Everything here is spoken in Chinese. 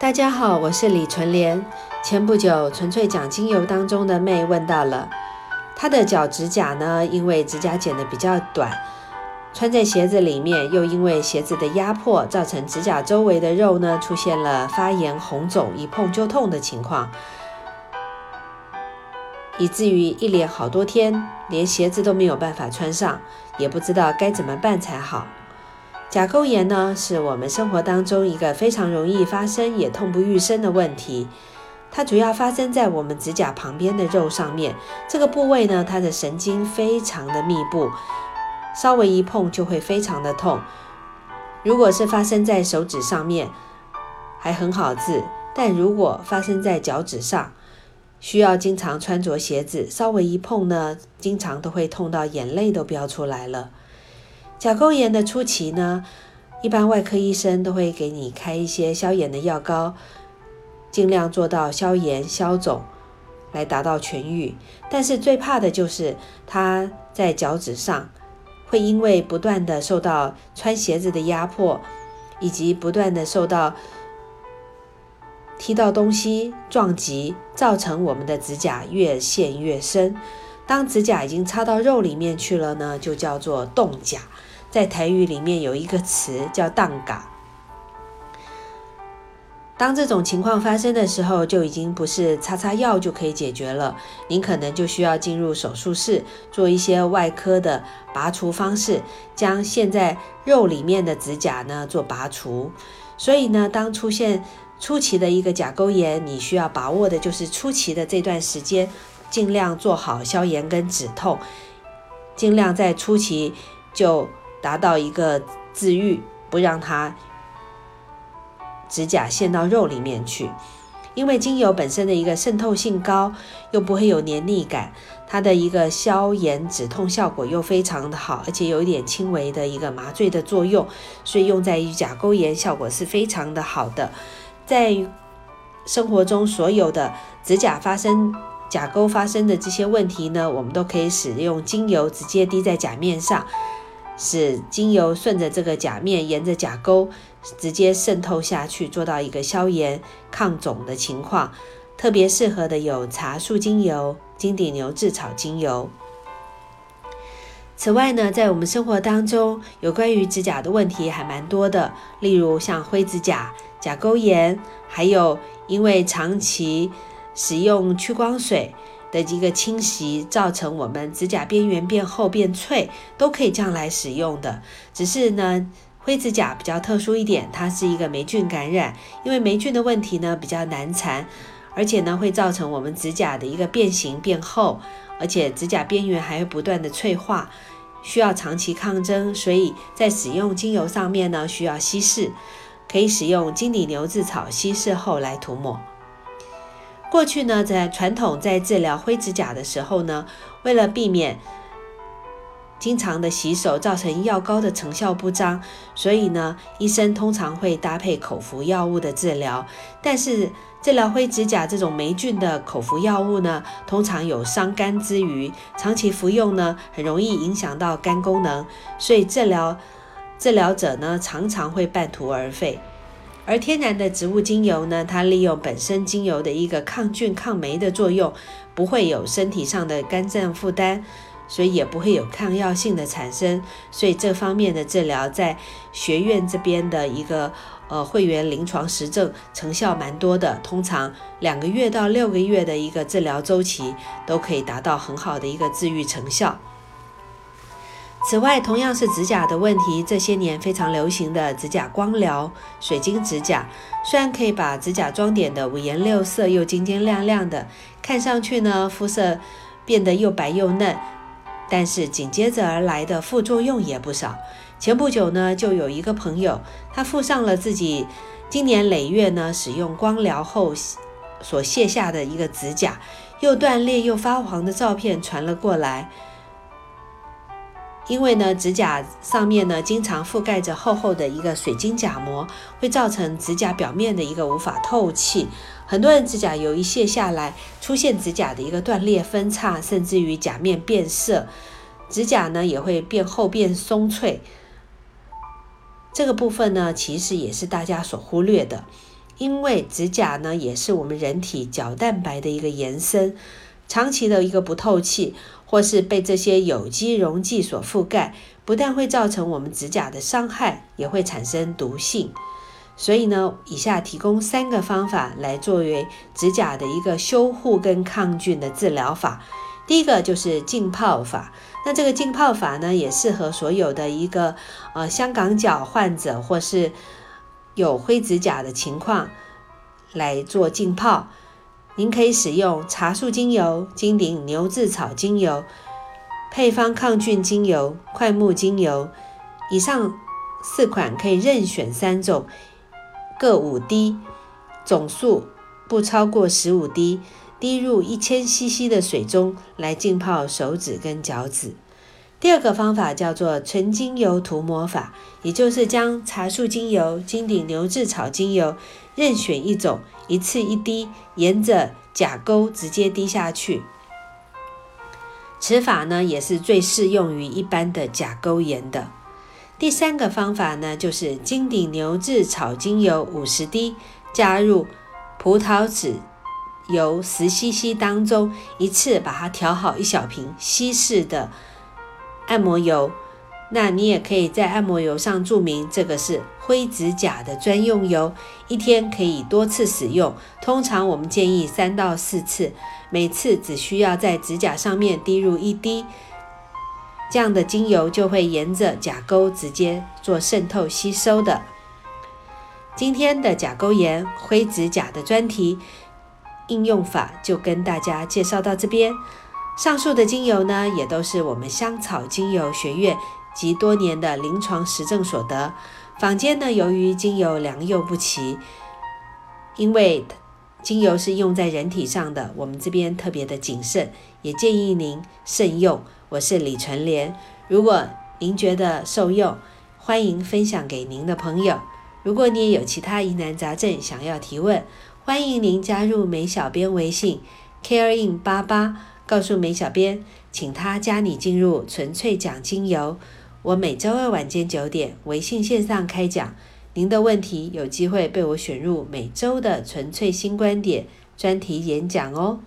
大家好，我是李纯莲。前不久，纯粹讲精油当中的妹问到了，她的脚指甲呢，因为指甲剪得比较短，穿在鞋子里面，又因为鞋子的压迫，造成指甲周围的肉呢出现了发炎、红肿，一碰就痛的情况，以至于一连好多天，连鞋子都没有办法穿上，也不知道该怎么办才好。甲沟炎呢，是我们生活当中一个非常容易发生也痛不欲生的问题。它主要发生在我们指甲旁边的肉上面，这个部位呢，它的神经非常的密布，稍微一碰就会非常的痛。如果是发生在手指上面，还很好治；但如果发生在脚趾上，需要经常穿着鞋子，稍微一碰呢，经常都会痛到眼泪都飙出来了。甲沟炎的初期呢，一般外科医生都会给你开一些消炎的药膏，尽量做到消炎消肿，来达到痊愈。但是最怕的就是它在脚趾上，会因为不断的受到穿鞋子的压迫，以及不断的受到踢到东西撞击，造成我们的指甲越陷越深。当指甲已经插到肉里面去了呢，就叫做冻甲。在台语里面有一个词叫“荡嘎”。当这种情况发生的时候，就已经不是擦擦药就可以解决了，您可能就需要进入手术室做一些外科的拔除方式，将现在肉里面的指甲呢做拔除。所以呢，当出现初期的一个甲沟炎，你需要把握的就是初期的这段时间，尽量做好消炎跟止痛，尽量在初期就。达到一个自愈，不让它指甲陷到肉里面去。因为精油本身的一个渗透性高，又不会有黏腻感，它的一个消炎止痛效果又非常的好，而且有一点轻微的一个麻醉的作用，所以用在于甲沟炎效果是非常的好的。在生活中所有的指甲发生甲沟发生的这些问题呢，我们都可以使用精油直接滴在甲面上。使精油顺着这个甲面，沿着甲沟直接渗透下去，做到一个消炎抗肿的情况。特别适合的有茶树精油、金顶牛至草精油。此外呢，在我们生活当中，有关于指甲的问题还蛮多的，例如像灰指甲、甲沟炎，还有因为长期使用去光水。的一个清洗，造成我们指甲边缘变厚变脆，都可以这样来使用的。只是呢，灰指甲比较特殊一点，它是一个霉菌感染，因为霉菌的问题呢比较难缠，而且呢会造成我们指甲的一个变形变厚，而且指甲边缘还会不断的脆化，需要长期抗争。所以在使用精油上面呢，需要稀释，可以使用金缕牛至草稀释后来涂抹。过去呢，在传统在治疗灰指甲的时候呢，为了避免经常的洗手造成药膏的成效不彰，所以呢，医生通常会搭配口服药物的治疗。但是治疗灰指甲这种霉菌的口服药物呢，通常有伤肝之余，长期服用呢，很容易影响到肝功能，所以治疗治疗者呢，常常会半途而废。而天然的植物精油呢，它利用本身精油的一个抗菌抗霉的作用，不会有身体上的肝脏负担，所以也不会有抗药性的产生。所以这方面的治疗在学院这边的一个呃会员临床实证成效蛮多的，通常两个月到六个月的一个治疗周期都可以达到很好的一个治愈成效。此外，同样是指甲的问题，这些年非常流行的指甲光疗、水晶指甲，虽然可以把指甲装点的五颜六色又晶晶亮亮的，看上去呢肤色变得又白又嫩，但是紧接着而来的副作用也不少。前不久呢，就有一个朋友，他附上了自己今年累月呢使用光疗后所卸下的一个指甲又断裂又发黄的照片传了过来。因为呢，指甲上面呢经常覆盖着厚厚的一个水晶甲膜，会造成指甲表面的一个无法透气。很多人指甲油一卸下来，出现指甲的一个断裂分叉，甚至于甲面变色，指甲呢也会变厚变松脆。这个部分呢，其实也是大家所忽略的。因为指甲呢也是我们人体角蛋白的一个延伸，长期的一个不透气，或是被这些有机溶剂所覆盖，不但会造成我们指甲的伤害，也会产生毒性。所以呢，以下提供三个方法来作为指甲的一个修护跟抗菌的治疗法。第一个就是浸泡法，那这个浸泡法呢，也适合所有的一个呃香港脚患者或是有灰指甲的情况来做浸泡。您可以使用茶树精油、金顶牛至草精油、配方抗菌精油、快木精油，以上四款可以任选三种。各五滴，总数不超过十五滴，滴入一千 CC 的水中来浸泡手指跟脚趾。第二个方法叫做纯精油涂抹法，也就是将茶树精油、金顶牛至草精油任选一种，一次一滴，沿着甲沟直接滴下去。此法呢，也是最适用于一般的甲沟炎的。第三个方法呢，就是金顶牛至草精油五十滴，加入葡萄籽油十 CC 当中，一次把它调好一小瓶稀释的按摩油。那你也可以在按摩油上注明这个是灰指甲的专用油，一天可以多次使用。通常我们建议三到四次，每次只需要在指甲上面滴入一滴。这样的精油就会沿着甲沟直接做渗透吸收的。今天的甲沟炎灰指甲的专题应用法就跟大家介绍到这边。上述的精油呢，也都是我们香草精油学院及多年的临床实证所得。坊间呢，由于精油良莠不齐，因为精油是用在人体上的，我们这边特别的谨慎，也建议您慎用。我是李纯莲，如果您觉得受用，欢迎分享给您的朋友。如果你也有其他疑难杂症想要提问，欢迎您加入美小编微信 carein 八八，告诉梅小编，请他加你进入纯粹讲精油。我每周二晚间九点微信线上开讲，您的问题有机会被我选入每周的纯粹新观点专题演讲哦。